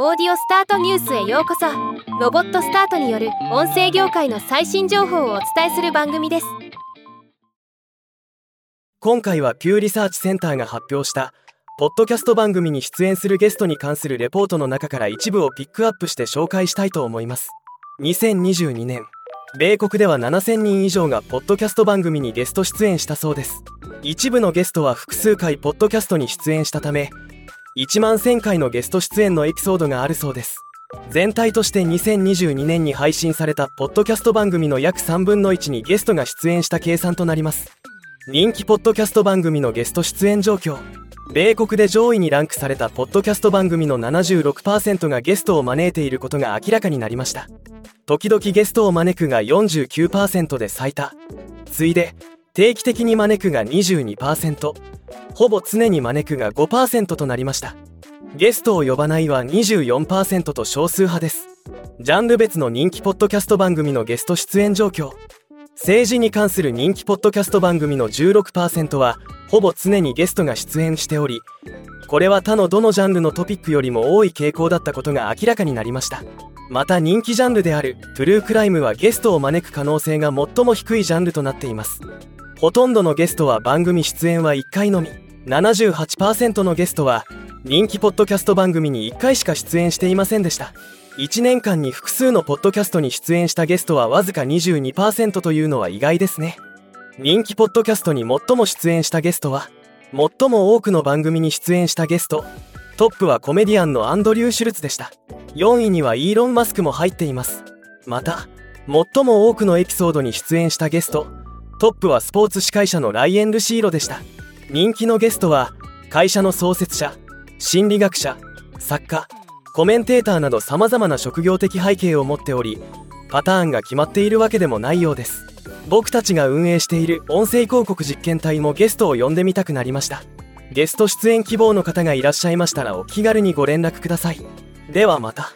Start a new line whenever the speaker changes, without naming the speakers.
オーディオスタートニュースへようこそ。ロボットスタートによる音声業界の最新情報をお伝えする番組です。
今回はピューリサーチセンターが発表したポッドキャスト番組に出演するゲストに関するレポートの中から一部をピックアップして紹介したいと思います。2022年米国では7000人以上がポッドキャスト番組にゲスト出演したそうです。一部のゲストは複数回ポッドキャストに出演したため1万1000回のゲスト出演のエピソードがあるそうです。全体として2022年に配信されたポッドキャスト番組の約3分の1にゲストが出演した計算となります。人気ポッドキャスト番組のゲスト出演状況。米国で上位にランクされたポッドキャスト番組の76%がゲストを招いていることが明らかになりました。時々ゲストを招くが49%で最多。次いで定期的に招くが22%ほぼ常に招くが5%となりました。ゲストを呼ばないは24%と少数派です。ジャンル別の人気ポッドキャスト番組のゲスト出演状況。政治に関する人気ポッドキャスト番組の16%はほぼ常にゲストが出演しておりこれは他のどのジャンルのトピックよりも多い傾向だったことが明らかになりました。また人気ジャンルであるトゥルークライムはゲストを招く可能性が最も低いジャンルとなっています。ほとんどのゲストは番組出演は1回のみ。78%のゲストは人気ポッドキャスト番組に1回しか出演していませんでした。1年間に複数のポッドキャストに出演したゲストはわずか22%というのは意外ですね。人気ポッドキャストに最も出演したゲストは最も多くの番組に出演したゲスト。トップはコメディアンのアンドリュー・シュルツでした。4位にはイーロン・マスクも入っています。また最も多くのエピソードに出演したゲスト。トップはスポーツ司会者のライエン・ルシーロでした。人気のゲストは会社の創設者心理学者作家コメンテーターなど様々な職業的背景を持っておりパターンが決まっているわけでもないようです。僕たちが運営している音声広告実験体もゲストを呼んでみたくなりました。ゲスト出演希望の方がいらっしゃいましたらお気軽にご連絡ください。ではまた。